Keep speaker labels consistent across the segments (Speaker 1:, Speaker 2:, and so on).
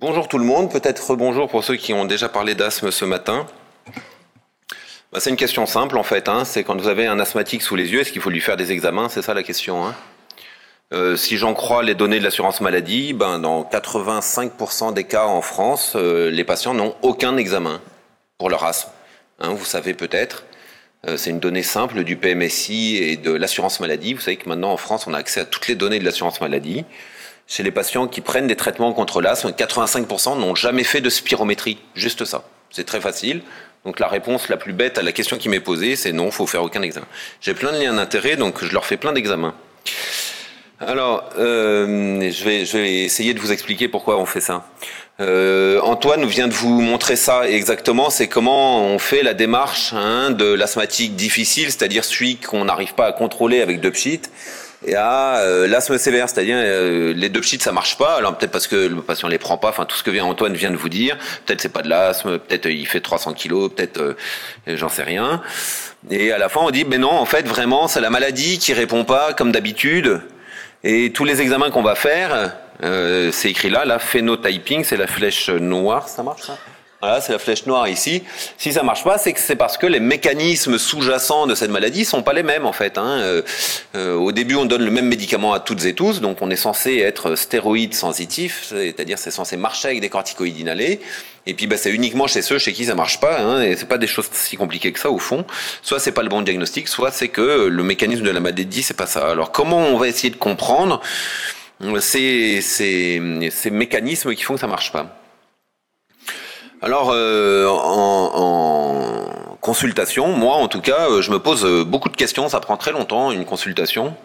Speaker 1: Bonjour tout le monde, peut-être bonjour pour ceux qui ont déjà parlé d'asthme ce matin. Bah, c'est une question simple en fait, hein. c'est quand vous avez un asthmatique sous les yeux, est-ce qu'il faut lui faire des examens? C'est ça la question. Hein. Euh, si j'en crois les données de l'assurance maladie, ben, dans 85% des cas en France, euh, les patients n'ont aucun examen pour leur asthme. Hein, vous savez peut-être, euh, c'est une donnée simple du PMSI et de l'assurance maladie. Vous savez que maintenant en France, on a accès à toutes les données de l'assurance maladie. Chez les patients qui prennent des traitements contre l'asthme, 85% n'ont jamais fait de spirométrie. Juste ça. C'est très facile. Donc la réponse la plus bête à la question qui m'est posée, c'est non, faut faire aucun examen. J'ai plein de liens d'intérêt, donc je leur fais plein d'examens. Alors, euh, je, vais, je vais essayer de vous expliquer pourquoi on fait ça. Euh, Antoine vient de vous montrer ça exactement, c'est comment on fait la démarche hein, de l'asthmatique difficile, c'est-à-dire celui qu'on n'arrive pas à contrôler avec deux et à euh, l'asthme sévère, c'est-à-dire euh, les deux pchits ça marche pas, alors peut-être parce que le patient les prend pas, enfin tout ce que vient Antoine vient de vous dire, peut-être c'est pas de l'asthme, peut-être il fait 300 kilos, peut-être j'en sais rien. Et à la fin on dit, mais non, en fait vraiment c'est la maladie qui répond pas comme d'habitude. Et tous les examens qu'on va faire, euh, c'est écrit là, la phénotyping, c'est la flèche noire, ça marche ça? Voilà, c'est la flèche noire ici. Si ça marche pas, c'est que c'est parce que les mécanismes sous-jacents de cette maladie sont pas les mêmes en fait. Hein. Euh, euh, au début, on donne le même médicament à toutes et tous, donc on est censé être stéroïde sensitif, c'est-à-dire c'est censé marcher avec des corticoïdes inhalés. Et puis bah, c'est uniquement chez ceux chez qui ça marche pas, hein, et c'est pas des choses si compliquées que ça au fond. Soit c'est pas le bon diagnostic, soit c'est que le mécanisme de la maladie c'est pas ça. Alors comment on va essayer de comprendre ces, ces, ces mécanismes qui font que ça marche pas? Alors, euh, en, en, consultation, moi en tout cas, euh, je me pose euh, beaucoup de questions. Ça prend très longtemps une consultation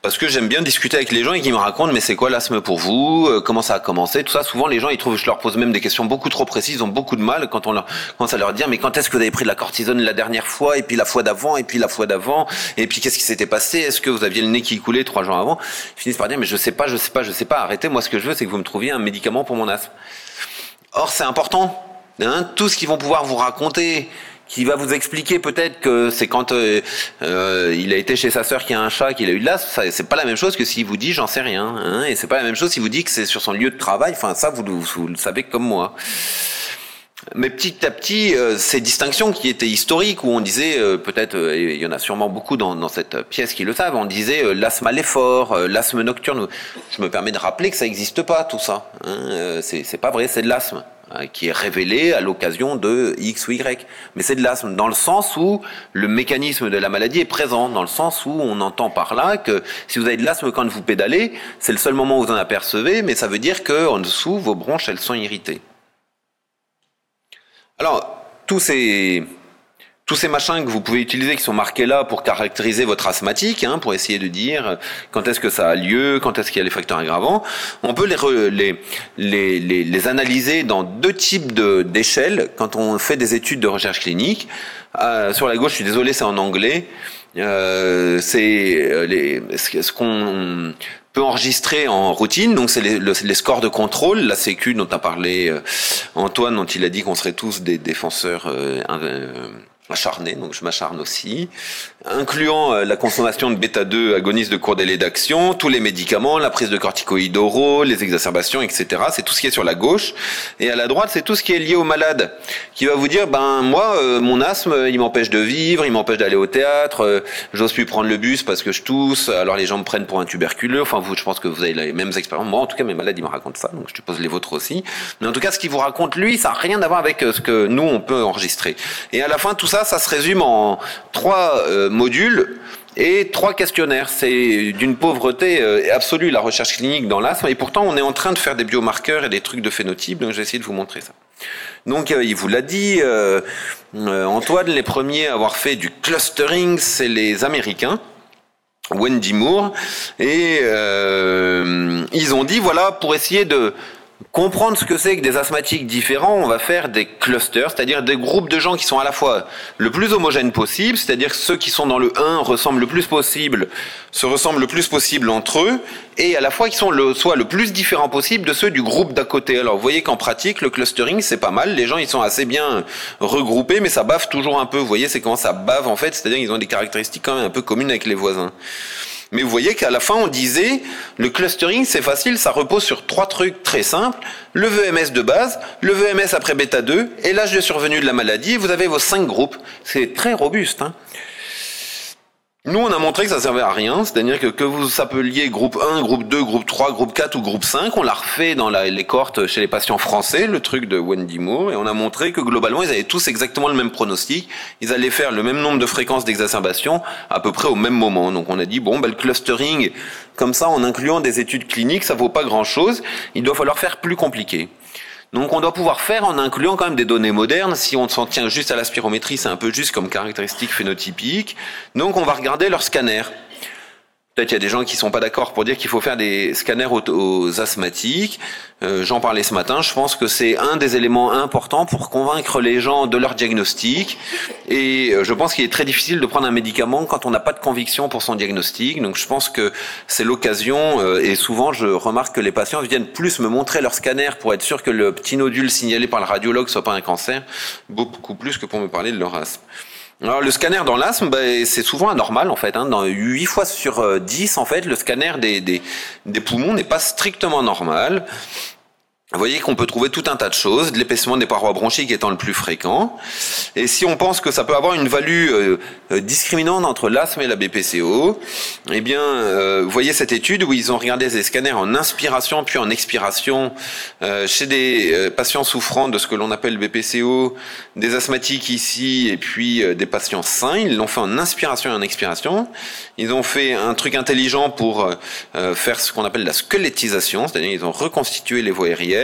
Speaker 1: parce que j'aime bien discuter avec les gens et qu'ils me racontent mais c'est quoi l'asthme pour vous Comment ça a commencé Tout ça. Souvent, les gens ils trouvent, je leur pose même des questions beaucoup trop précises. Ils ont beaucoup de mal quand on leur commence à leur dire mais quand est-ce que vous avez pris de la cortisone la dernière fois et puis la fois d'avant et puis la fois d'avant et puis qu'est-ce qui s'était passé? Est-ce que vous aviez le nez qui coulait trois jours avant? Ils finissent par dire mais je sais pas, je sais pas, je sais pas. Arrêtez. Moi, ce que je veux, c'est que vous me trouviez un médicament pour mon asthme. Or, c'est important Hein, tout ce qu'ils vont pouvoir vous raconter, qui va vous expliquer peut-être que c'est quand euh, euh, il a été chez sa sœur qui a un chat, qu'il a eu de l'asthme, c'est pas la même chose que s'il vous dit j'en sais rien. Hein, et c'est pas la même chose s'il vous dit que c'est sur son lieu de travail. Enfin, ça, vous, vous, le savez comme moi. Mais petit à petit, euh, ces distinctions qui étaient historiques, où on disait, peut-être, il y en a sûrement beaucoup dans, dans, cette pièce qui le savent, on disait l'asthme à l'effort, l'asthme nocturne. Je me permets de rappeler que ça n'existe pas, tout ça. Hein, c'est pas vrai, c'est de l'asthme. Hein, qui est révélé à l'occasion de X ou Y. Mais c'est de l'asthme dans le sens où le mécanisme de la maladie est présent, dans le sens où on entend par là que si vous avez de l'asthme quand vous pédalez, c'est le seul moment où vous en apercevez, mais ça veut dire qu'en dessous, vos bronches, elles sont irritées. Alors, tous ces, tous machins que vous pouvez utiliser qui sont marqués là pour caractériser votre asthmatique, hein, pour essayer de dire quand est-ce que ça a lieu, quand est-ce qu'il y a les facteurs aggravants, on peut les, analyser dans deux types d'échelles quand on fait des études de recherche clinique. Euh, sur la gauche, je suis désolé, c'est en anglais. Euh, c'est euh, ce qu'on peut enregistrer en routine, donc c'est les, les, scores de contrôle, la Sécu dont a parlé euh, Antoine, dont il a dit qu'on serait tous des défenseurs euh, acharné, donc je m'acharne aussi, incluant euh, la consommation de bêta-2 agonistes de court délai d'action, tous les médicaments, la prise de corticoïdes oraux, les exacerbations, etc. C'est tout ce qui est sur la gauche. Et à la droite, c'est tout ce qui est lié au malade, qui va vous dire, ben moi, euh, mon asthme, il m'empêche de vivre, il m'empêche d'aller au théâtre, euh, j'ose plus prendre le bus parce que je tousse, alors les gens me prennent pour un tuberculeux. Enfin, vous, je pense que vous avez les mêmes expériences. Moi, en tout cas, mes malades, ils me racontent ça, donc je suppose les vôtres aussi. Mais en tout cas, ce qu'il vous raconte, lui, ça n'a rien à voir avec ce que nous, on peut enregistrer. Et à la fin, tout ça, ça, se résume en trois euh, modules et trois questionnaires. C'est d'une pauvreté euh, absolue la recherche clinique dans l'asthme, et pourtant on est en train de faire des biomarqueurs et des trucs de phénotype, donc je vais essayer de vous montrer ça. Donc euh, il vous l'a dit, Antoine, les premiers à avoir fait du clustering, c'est les Américains. Wendy Moore et ils ont dit voilà pour essayer de comprendre ce que c'est que des asthmatiques différents, on va faire des clusters, c'est-à-dire des groupes de gens qui sont à la fois le plus homogènes possible, c'est-à-dire ceux qui sont dans le 1 ressemblent le plus possible, se ressemblent le plus possible entre eux, et à la fois qui sont le, soit le plus différents possible de ceux du groupe d'à côté. Alors vous voyez qu'en pratique, le clustering, c'est pas mal, les gens ils sont assez bien regroupés, mais ça bave toujours un peu, vous voyez, c'est comment ça bave en fait, c'est-à-dire qu'ils ont des caractéristiques quand même un peu communes avec les voisins. Mais vous voyez qu'à la fin, on disait, le clustering, c'est facile, ça repose sur trois trucs très simples. Le VMS de base, le VMS après bêta 2 et l'âge de survenue de la maladie. vous avez vos cinq groupes. C'est très robuste. Hein. Nous, on a montré que ça servait à rien, c'est-à-dire que que vous appeliez groupe 1, groupe 2, groupe 3, groupe 4 ou groupe 5, on l'a refait dans les cohortes chez les patients français, le truc de Wendy Moore, et on a montré que globalement, ils avaient tous exactement le même pronostic, ils allaient faire le même nombre de fréquences d'exacerbation à peu près au même moment. Donc on a dit, bon, ben, le clustering, comme ça, en incluant des études cliniques, ça vaut pas grand-chose, il doit falloir faire plus compliqué. Donc on doit pouvoir faire en incluant quand même des données modernes. Si on s'en tient juste à la spirométrie, c'est un peu juste comme caractéristique phénotypique. Donc on va regarder leur scanner. Il y a des gens qui sont pas d'accord pour dire qu'il faut faire des scanners aux, asthmatiques. Euh, j'en parlais ce matin. Je pense que c'est un des éléments importants pour convaincre les gens de leur diagnostic. Et euh, je pense qu'il est très difficile de prendre un médicament quand on n'a pas de conviction pour son diagnostic. Donc je pense que c'est l'occasion. Euh, et souvent, je remarque que les patients viennent plus me montrer leur scanner pour être sûr que le petit nodule signalé par le radiologue soit pas un cancer, beaucoup plus que pour me parler de leur asthme. Alors le scanner dans l'asthme, ben, c'est souvent anormal en fait. Hein. Dans 8 fois sur 10, en fait, le scanner des, des poumons n'est pas strictement normal. Vous voyez qu'on peut trouver tout un tas de choses, de l'épaissement des parois bronchiques étant le plus fréquent. Et si on pense que ça peut avoir une value euh, euh, discriminante entre l'asthme et la BPCO, eh bien, euh, vous voyez cette étude où ils ont regardé des scanners en inspiration puis en expiration chez des patients souffrant de ce que l'on appelle BPCO, des asthmatiques ici et puis des patients sains. Ils l'ont fait en inspiration et en expiration. Ils ont fait un truc intelligent pour faire ce qu'on appelle la squelettisation, c'est-à-dire ils ont reconstitué les voies aériennes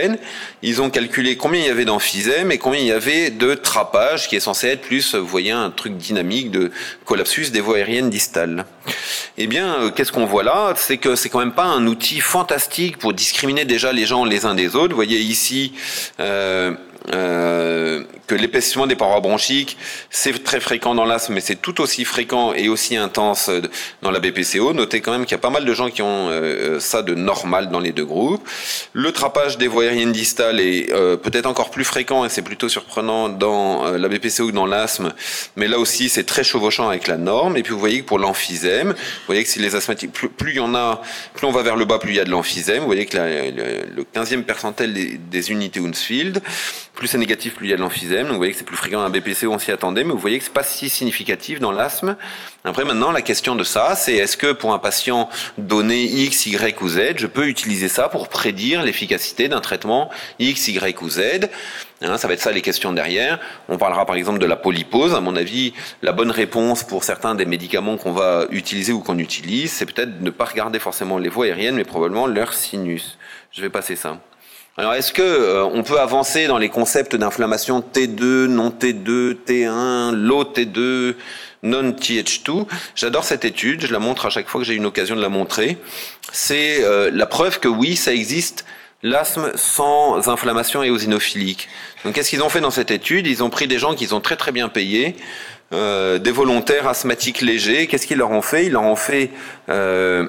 Speaker 1: ils ont calculé combien il y avait d'emphysème et combien il y avait de trapage, qui est censé être plus, vous voyez, un truc dynamique de collapsus des voies aériennes distales. Eh bien, euh, qu'est-ce qu'on voit là? C'est que c'est quand même pas un outil fantastique pour discriminer déjà les gens les uns des autres. Vous voyez ici, euh, euh, que l'épaississement des parois bronchiques, c'est très fréquent dans l'asthme, mais c'est tout aussi fréquent et aussi intense dans la BPCO. Notez quand même qu'il y a pas mal de gens qui ont euh, ça de normal dans les deux groupes. Le trapage des voies aériennes distales est euh, peut-être encore plus fréquent et c'est plutôt surprenant dans la BPCO que dans l'asthme, mais là aussi c'est très chevauchant avec la norme. Et puis vous voyez que pour l'emphysème, vous voyez que si les asthmatiques, plus, y en a, plus on va vers le bas, plus il y a de l'emphysème. Vous voyez que le, 15e percentile des, unités Hounsfield, plus c'est négatif, plus il y a de l'emphysème. Vous voyez que c'est plus fréquent un BPC, on s'y attendait, mais vous voyez que c'est pas si significatif dans l'asthme. Après maintenant, la question de ça, c'est est-ce que pour un patient donné X, Y ou Z, je peux utiliser ça pour prédire l'efficacité d'un traitement X, Y ou Z? Hein, ça va être ça les questions derrière. On parlera par exemple de la polypose. À mon avis, la bonne réponse pour certains des médicaments qu'on va utiliser ou qu'on utilise, c'est peut-être de ne pas regarder forcément les voies aériennes, mais probablement leur sinus. Je vais passer ça. Alors, est-ce que euh, on peut avancer dans les concepts d'inflammation T2, non T2, T1, low T2, non TH2 J'adore cette étude, je la montre à chaque fois que j'ai une occasion de la montrer. C'est euh, la preuve que oui, ça existe l'asthme sans inflammation éosinophilique. Donc, qu'est-ce qu'ils ont fait dans cette étude? Ils ont pris des gens qu'ils ont très très bien payés. Euh, des volontaires asthmatiques légers, qu'est-ce qu'ils leur ont fait? Ils leur ont fait euh,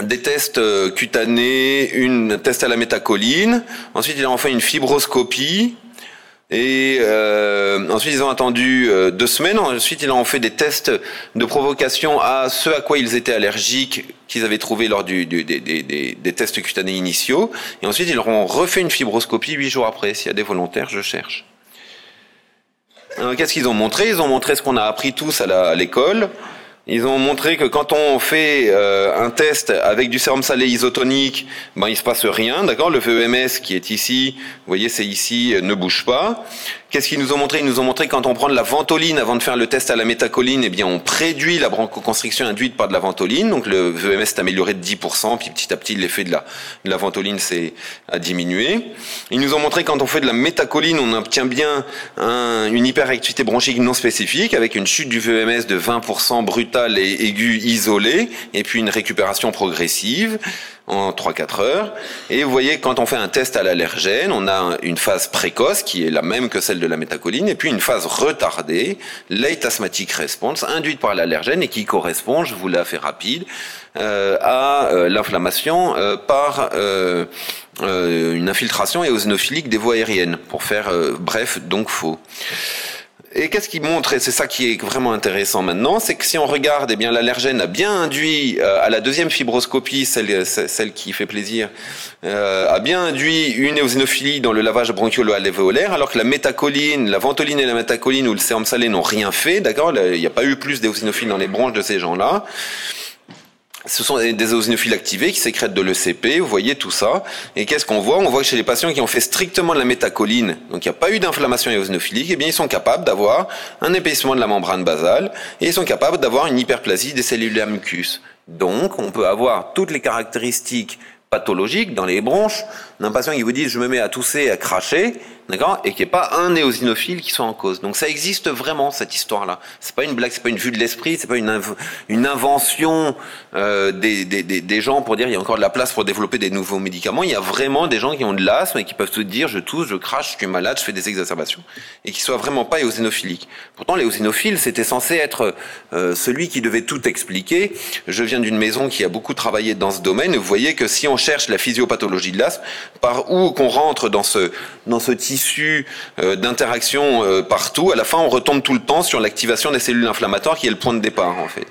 Speaker 1: des tests euh, cutanés, une test à la métacoline. Ensuite, ils ont fait une fibroscopie. Et euh, ensuite, ils ont attendu euh, deux semaines. Ensuite, ils ont fait des tests de provocation à ce à quoi ils étaient allergiques qu'ils avaient trouvé lors des, tests cutanés initiaux. Et ensuite, ils ont refait une fibroscopie huit jours après. S'il y a des volontaires, je cherche. Qu'est-ce qu'ils ont montré? Ils ont montré ce qu'on a appris tous à l'école. Ils ont montré que quand on fait euh, un test avec du sérum salé isotonique, ben il se passe rien, d'accord? Le VEMS qui est ici, vous voyez c'est ici, ne bouge pas. Qu'est-ce qu'ils nous ont montré? Ils nous ont montré quand on prend de la ventoline avant de faire le test à la métacoline, eh bien on préduit la bronchoconstriction induite par de la ventoline. Donc le VMS est amélioré de 10%, puis petit à petit l'effet de la, de la ventoline s'est a diminué. Ils nous ont montré quand on fait de la métacoline, on obtient bien un, une hyperactivité bronchique non spécifique avec une chute du VMS de 20% et aiguë isolée, et puis une récupération progressive en 3-4 heures. Et vous voyez, quand on fait un test à l'allergène, on a une phase précoce qui est la même que celle de la métacoline, et puis une phase retardée, late asthmatic response, induite par l'allergène et qui correspond, je vous l'ai fait rapide, euh, à euh, l'inflammation euh, par une infiltration éosinophilique des voies aériennes, pour faire bref, donc faux. Et qu'est-ce qu'il montre, et c'est ça qui est vraiment intéressant maintenant, c'est que si on regarde, eh bien l'allergène a bien induit euh, à la deuxième fibroscopie, celle, celle qui fait plaisir, euh, a bien induit une éosinophilie dans le lavage bronchiolo-alvéolaire, alors que la métacoline, la ventoline et la métacoline ou le sérum salé n'ont rien fait, d'accord? Il n'y a pas eu plus d'éosinophiles dans les bronches de ces gens-là ce sont des éosinophiles activés qui sécrètent de l'ECP, vous voyez tout ça. Et qu'est-ce qu'on voit? On voit que chez les patients qui ont fait strictement de la métacoline, donc il n'y a pas eu d'inflammation éosinophilique, eh bien ils sont capables d'avoir un épaississement de la membrane basale et ils sont capables d'avoir une hyperplasie des cellules à mucus. Donc on peut avoir toutes les caractéristiques pathologiques dans les bronches d'un patient qui vous dit je me mets à tousser, à cracher, d'accord, et qui n'est pas un néosinophile qui soit en cause. Donc ça existe vraiment cette histoire-là. C'est pas une blague, c'est pas une vue de l'esprit, c'est pas une, une invention euh, des, des, des, gens pour dire il y a encore de la place pour développer des nouveaux médicaments. Il y a vraiment des gens qui ont de l'asthme et qui peuvent se dire je tousse, je crache, je suis malade, je fais des exacerbations, et qui soient vraiment pas éosinophiliques. Pourtant l'éosinophile c'était censé être euh, celui qui devait tout expliquer. Je viens d'une maison qui a beaucoup travaillé dans ce domaine. Vous voyez que si on cherche la physiopathologie de l'asthme, par où qu'on rentre dans ce tissu euh, d'interaction euh, partout, à la fin on retombe tout le temps sur l'activation des cellules inflammatoires qui est le point de départ en fait.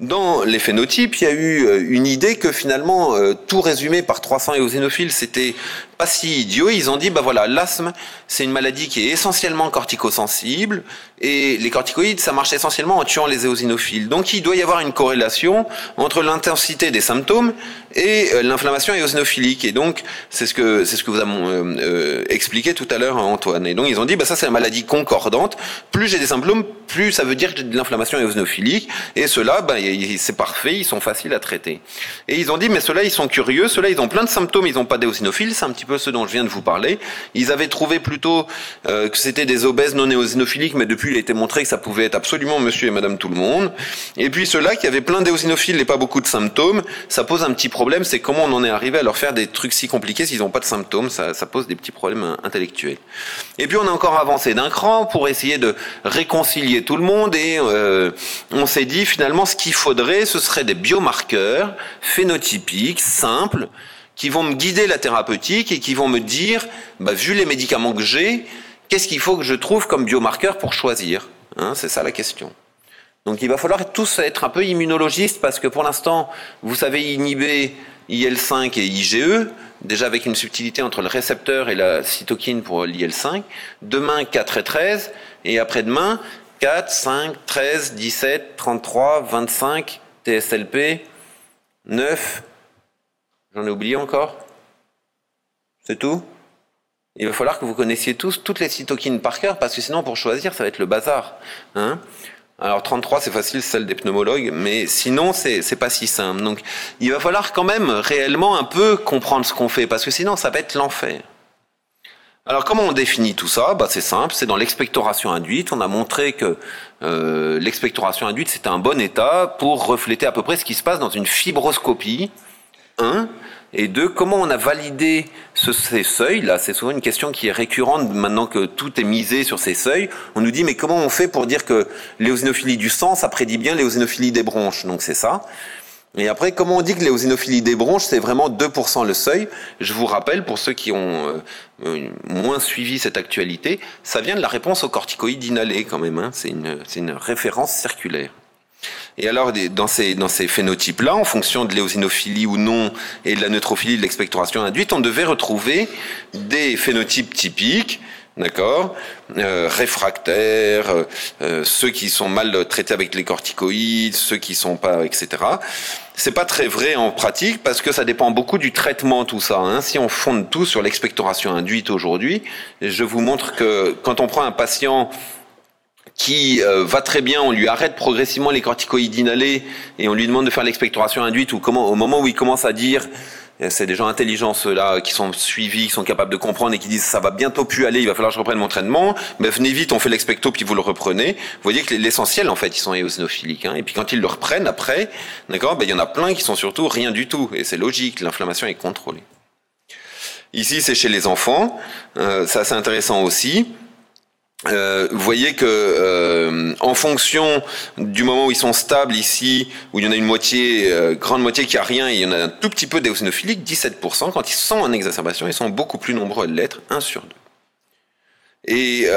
Speaker 1: Dans les phénotypes, il y a eu euh, une idée que finalement tout résumé par 300 éosinophiles, c'était pas si idiot. Ils ont dit, bah voilà, l'asthme, c'est une maladie qui est essentiellement corticosensible, et les corticoïdes, ça marche essentiellement en tuant les éosinophiles. Donc il doit y avoir une corrélation entre l'intensité des symptômes et euh, l'inflammation éosinophilique. Et donc c'est ce que c'est ce que vous avez euh, euh, expliqué tout à l'heure, Antoine. Et donc ils ont dit, bah ça c'est la maladie concordante. Plus j'ai des symptômes, plus ça veut dire que j'ai de l'inflammation éosinophilique. Et ceux-là, bah, c'est parfait, ils sont faciles à traiter. Et ils ont dit, mais ceux-là, ils sont curieux. Ceux-là, ils ont plein de symptômes, ils n'ont pas d'éosinophiles. C'est un petit peu ceux dont je viens de vous parler. Ils avaient trouvé plutôt euh, que c'était des obèses non éosinophiliques, mais depuis il a été montré que ça pouvait être absolument monsieur et madame tout le monde. Et puis ceux-là qui avaient plein d'éosinophiles et pas beaucoup de symptômes, ça pose un petit problème, c'est comment on en est arrivé à leur faire des trucs si compliqués s'ils n'ont pas de symptômes, ça, pose des petits problèmes intellectuels. Et puis on a encore avancé d'un cran pour essayer de réconcilier tout le monde et euh, on s'est dit finalement ce qu'il faudrait, ce serait des biomarqueurs phénotypiques, simples, qui vont me guider la thérapeutique et qui vont me dire, bah, vu les médicaments que j'ai, qu'est-ce qu'il faut que je trouve comme biomarqueur pour choisir hein, C'est ça la question. Donc il va falloir tous être un peu immunologistes parce que pour l'instant, vous savez inhiber IL5 et IgE, déjà avec une subtilité entre le récepteur et la cytokine pour l'IL5. Demain, 4 et 13. Et après-demain, 4, 5, 13, 17, 33, 25, TSLP, 9, J'en ai oublié encore C'est tout Il va falloir que vous connaissiez tous toutes les cytokines par cœur, parce que sinon, pour choisir, ça va être le bazar. Hein alors 33, c'est facile, celle des pneumologues, mais sinon, c'est pas si simple. Donc, il va falloir quand même réellement un peu comprendre ce qu'on fait, parce que sinon, ça va être l'enfer. Alors comment on définit tout ça? Bah, C'est simple, c'est dans l'expectoration induite. On a montré que euh, l'expectoration induite, c'est un bon état pour refléter à peu près ce qui se passe dans une fibroscopie. 1. Et deux, comment on a validé ces seuils Là, c'est souvent une question qui est récurrente maintenant que tout est misé sur ces seuils. On nous dit, mais comment on fait pour dire que l'éosinophilie du sang, ça prédit bien l'éosinophilie des bronches? Donc c'est ça. Et après, comment on dit que l'éosinophilie des bronches, c'est vraiment 2% le seuil? Je vous rappelle, pour ceux qui ont euh, moins suivi cette actualité, ça vient de la réponse aux corticoïdes inhalés quand même. Hein. C'est une référence circulaire. Et alors, dans ces, dans ces phénotypes-là, en fonction de l'éosinophilie ou non et de la neutrophilie de l'expectoration induite, on devait retrouver des phénotypes typiques, d'accord, euh, réfractaires, euh, ceux qui sont mal traités avec les corticoïdes, ceux qui sont pas, etc. C'est pas très vrai en pratique parce que ça dépend beaucoup du traitement tout ça. Hein. Si on fonde tout sur l'expectoration induite aujourd'hui, je vous montre que quand on prend un patient qui euh, va très bien, on lui arrête progressivement les corticoïdes inhalés et on lui demande de faire l'expectoration induite ou comment, au moment où il commence à dire, c'est des gens intelligents ceux-là qui sont suivis, qui sont capables de comprendre et qui disent ça va bientôt plus aller, il va falloir que je reprenne mon traitement. Mais venez vite, on fait l'expecto puis vous le reprenez. Vous voyez que l'essentiel en fait, ils sont éosinophiliques. Hein. Et puis quand ils le reprennent après, d'accord, ben, il y en a plein qui sont surtout rien du tout et c'est logique, l'inflammation est contrôlée. Ici, c'est chez les enfants. Euh, ça, c'est intéressant aussi. Euh, vous voyez que euh, en fonction du moment où ils sont stables ici, où il y en a une moitié, euh, grande moitié qui a rien, et il y en a un tout petit peu d'éosinophiliques, 17%, quand ils sont en exacerbation, ils sont beaucoup plus nombreux à l'être, 1 sur 2. Et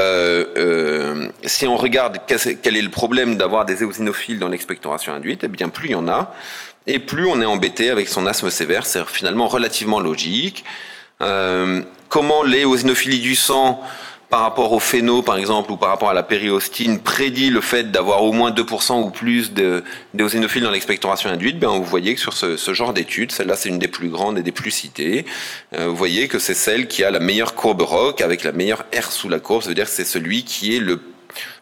Speaker 1: si on regarde quel est le problème d'avoir des éosinophiles dans l'expectoration induite, eh bien plus il y en a, et plus on est embêté avec son asthme sévère. C'est finalement relativement logique. comment les éosinophilies du sang par rapport au phéno, par exemple, ou par rapport à la périostine, prédit le fait d'avoir au moins 2% ou plus d'éosinophiles dans l'expectoration induite, ben, vous voyez que sur ce, genre d'étude, celle-là c'est une des plus grandes et des plus citées, euh, vous voyez que c'est celle qui a la meilleure courbe ROC avec la meilleure R sous la courbe, ça veut dire que c'est celui qui est le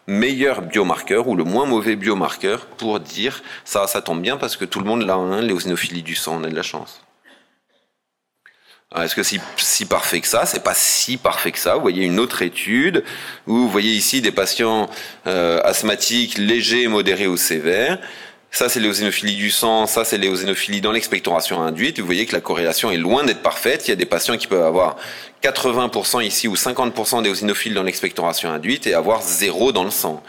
Speaker 1: meilleur biomarqueur ou le moins mauvais biomarqueur pour dire ça, ça tombe bien parce que tout le monde l'a, hein, l'éosinophilies du sang, on a de la chance. Est-ce que si parfait que ça C'est pas si parfait que ça? Vous voyez une autre étude où vous voyez ici des patients euh, asthmatiques légers, modérés ou sévères. Ça, c'est l'éosinophilie du sang. Ça, c'est l'éosinophilie dans l'expectoration induite. Vous voyez que la corrélation est loin d'être parfaite. Il y a des patients qui peuvent avoir 80% ici ou 50% d'éosinophiles dans l'expectoration induite et avoir zéro dans le sang.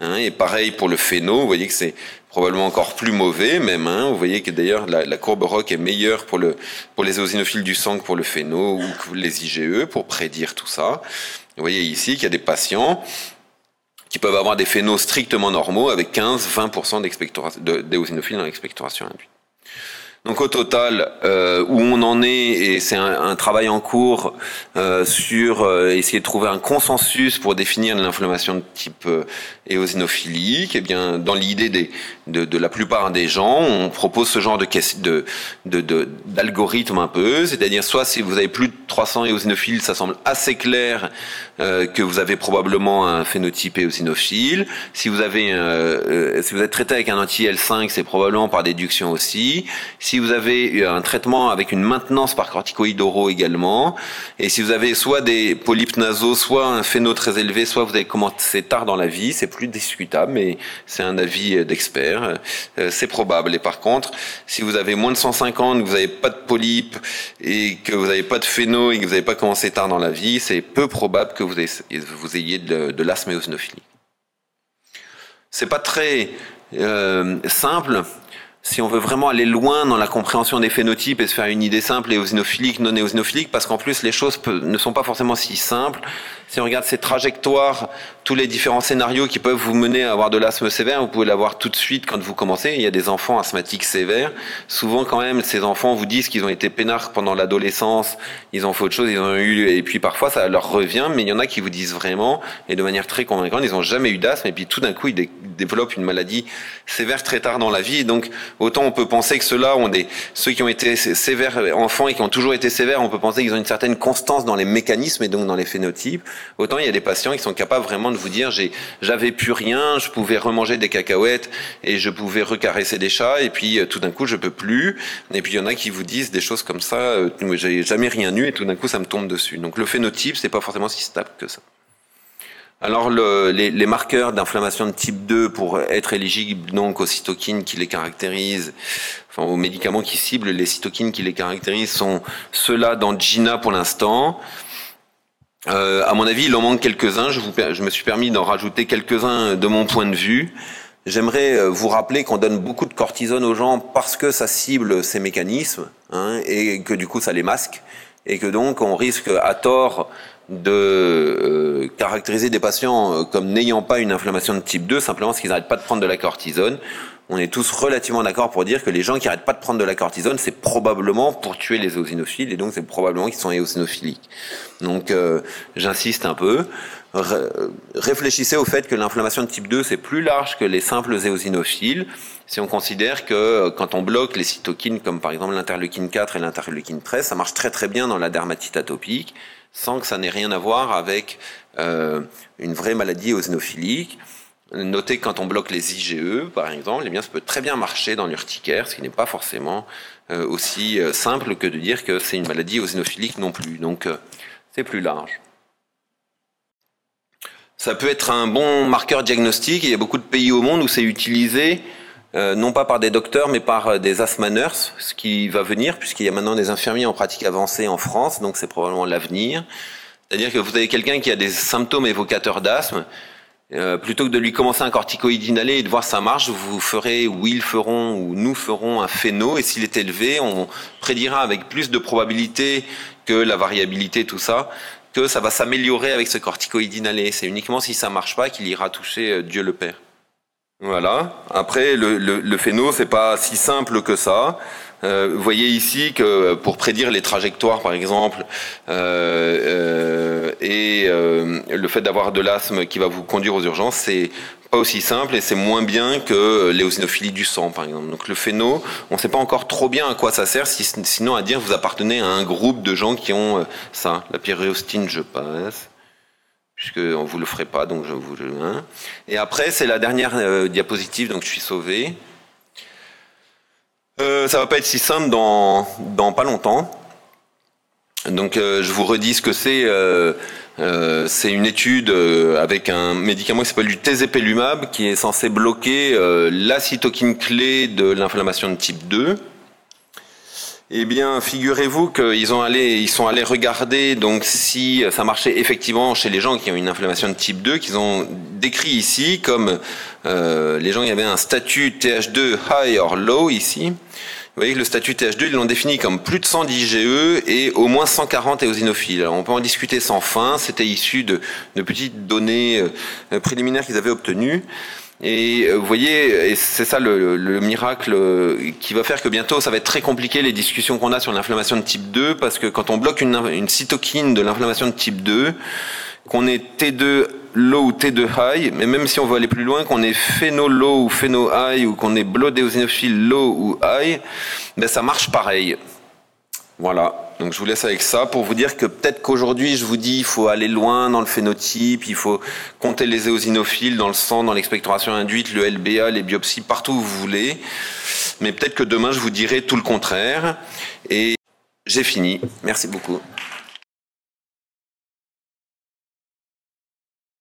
Speaker 1: Hein, et pareil pour le phéno, vous voyez que c'est probablement encore plus mauvais même. Hein. Vous voyez que d'ailleurs la, courbe ROC est meilleure pour, le, pour les eosinophiles du sang que pour le phéno ou les IgE pour prédire tout ça. Vous voyez ici qu'il y a des patients qui peuvent avoir des phénos strictement normaux avec 15-20% d'éosinophiles dans l'expectoration induite. Donc au total, euh, où on en est, et c'est un, travail en cours euh, sur euh, essayer de trouver un consensus pour définir l'inflammation de type éosinophilique, et bien dans l'idée des, de, de, la plupart des gens, on propose ce genre de de d'algorithme un peu, c'est-à-dire soit si vous avez plus de 300 éosinophiles, ça semble assez clair que vous avez probablement un phénotype éosinophile. Si vous avez si vous êtes traité avec un anti-L5, c'est probablement par déduction aussi. Si vous avez un traitement avec une maintenance par corticoïdes oraux également, et si vous avez soit des polypes nasaux, soit un phéno très élevé, soit vous avez commencé tard dans la vie, c'est plus discutable, mais c'est un avis d'expert. Euh, c'est probable. Et par contre, si vous avez moins de 150, que vous n'avez pas de polypes et que vous n'avez pas de phéno et que vous n'avez pas commencé tard dans la vie, c'est peu probable que vous ayez, de, de l'asthme éosinophilique. C'est pas très euh, simple si on veut vraiment aller loin dans la compréhension des phénotypes et se faire une idée simple, éosinophilique, non éosinophilique, parce qu'en plus les choses ne sont pas forcément si simples. Si on regarde ces trajectoires, tous les différents scénarios qui peuvent vous mener à avoir de l'asthme sévère, vous pouvez l'avoir tout de suite quand vous commencez. Il y a des enfants asthmatiques sévères. Souvent, quand même, ces enfants vous disent qu'ils ont été peinards pendant l'adolescence, ils ont fait autre chose, ils ont eu, et puis parfois ça leur revient, mais il y en a qui vous disent vraiment, et de manière très convaincante, ils n'ont jamais eu d'asthme, et puis tout d'un coup, ils développent une maladie sévère très tard dans la vie. Donc, autant on peut penser que ceux-là ont des, ceux qui ont été sévères enfants et qui ont toujours été sévères, on peut penser qu'ils ont une certaine constance dans les mécanismes et donc dans les phénotypes. Autant il y a des patients qui sont capables vraiment de vous dire j'avais plus rien, je pouvais remanger des cacahuètes et je pouvais recaresser des chats et puis euh, tout d'un coup je peux plus. Et puis il y en a qui vous disent des choses comme ça, euh, j'ai jamais rien eu et tout d'un coup ça me tombe dessus. Donc le phénotype c'est pas forcément si stable que ça. Alors les, marqueurs d'inflammation de type 2 pour être éligibles donc aux cytokines qui les caractérisent, enfin aux médicaments qui ciblent les cytokines qui les caractérisent sont ceux-là dans GINA pour l'instant. Euh, à mon avis, il en manque quelques-uns. Je, me suis permis d'en rajouter quelques-uns de mon point de vue. J'aimerais euh, vous rappeler qu'on donne beaucoup de cortisone aux gens parce que ça cible ces mécanismes hein, et que du coup ça les masque et que donc on risque à tort de euh, caractériser des patients comme n'ayant pas une inflammation de type 2 simplement parce qu'ils n'arrêtent pas de prendre de la cortisone on est tous relativement d'accord pour dire que les gens qui arrêtent pas de prendre de la cortisone, c'est probablement pour tuer les eosinophiles, et donc c'est probablement qu'ils sont éosinophiliques. Donc euh, j'insiste un peu. réfléchissez au fait que l'inflammation de type 2, c'est plus large que les simples éosinophiles. Si on considère que euh, quand on bloque les cytokines, comme par exemple l'interleukine 4 et l'interleukine 13, ça marche très très bien dans la dermatite atopique, sans que ça n'ait rien à voir avec euh, une vraie maladie éosinophilique. Notez que quand on bloque les IgE, par exemple, eh bien, ça peut très bien marcher dans l'urticaire, ce qui n'est pas forcément euh, aussi euh, simple que de dire que c'est une maladie osinophilique non plus. Donc, euh, c'est plus large. Ça peut être un bon marqueur diagnostique. Il y a beaucoup de pays au monde où c'est utilisé, non pas par des docteurs, mais par des asthma nurses, ce qui va venir, puisqu'il y a maintenant des infirmiers en pratique avancée en France, donc c'est probablement l'avenir. C'est-à-dire que vous avez quelqu'un qui a des symptômes évocateurs d'asthme, euh, plutôt que de lui commencer un corticoïde inhalé et de voir ça marche, vous ferez ou ils feront ou nous ferons un phéno et s'il est élevé, on prédira avec plus de probabilité que la variabilité, tout ça, que ça va s'améliorer avec ce corticoïde inhalé. C'est uniquement si ça marche pas qu'il ira toucher euh, Dieu le Père. Voilà. Après, le, le, le phéno, c'est pas si simple que ça. Euh, vous voyez ici que pour prédire les trajectoires, par exemple, euh, euh, et le fait d'avoir de l'asthme qui va vous conduire aux urgences, c'est pas aussi simple et c'est moins bien que l'éosinophilie du sang, par exemple. Donc le phéno, on ne sait pas encore trop bien à quoi ça sert, sinon à dire vous appartenez à un groupe de gens qui ont ça. La pyréostine, je passe puisque on vous le ferait pas, donc je vous. Hein. Et après, c'est la dernière diapositive, donc je suis sauvé. Euh, ça va pas être si simple dans, dans pas longtemps. Donc euh, je vous redis ce que c'est. Euh, euh, c'est une étude avec un médicament qui s'appelle du tezepelumab qui est censé bloquer la cytokine clé de l'inflammation de type 2. Eh bien, figurez-vous qu'ils ont allé, ils sont allés regarder donc si ça marchait effectivement chez les gens qui ont une inflammation de type 2, qu'ils ont décrit ici comme euh, les gens qui avaient un statut TH2 high or low ici. Vous voyez que le statut TH2, ils l'ont défini comme plus de 100 d'IgE et au moins 140 éosinophiles. Alors on peut en discuter sans fin, c'était issu de, de petites données euh, préliminaires qu'ils avaient obtenues. Et euh, vous voyez, et c'est ça le, le, miracle euh, qui va faire que bientôt ça va être très compliqué les discussions qu'on a sur l'inflammation de type 2, parce que quand on bloque une, une cytokine de l'inflammation de type 2, qu'on est T2 low ou T2 high, mais même si on veut aller plus loin, qu'on est phéno low ou phéno high, ou qu'on est blodéosinophile low ou high, ben ça marche pareil. Voilà. Donc je vous laisse avec ça pour vous dire que peut-être qu'aujourd'hui je vous dis il faut aller loin dans le phénotype, il faut compter les éosinophiles dans le sang, dans l'expectoration induite, le LBA, les biopsies, partout où vous voulez. Mais peut-être que demain je vous dirai tout le contraire. Et j'ai fini. Merci beaucoup.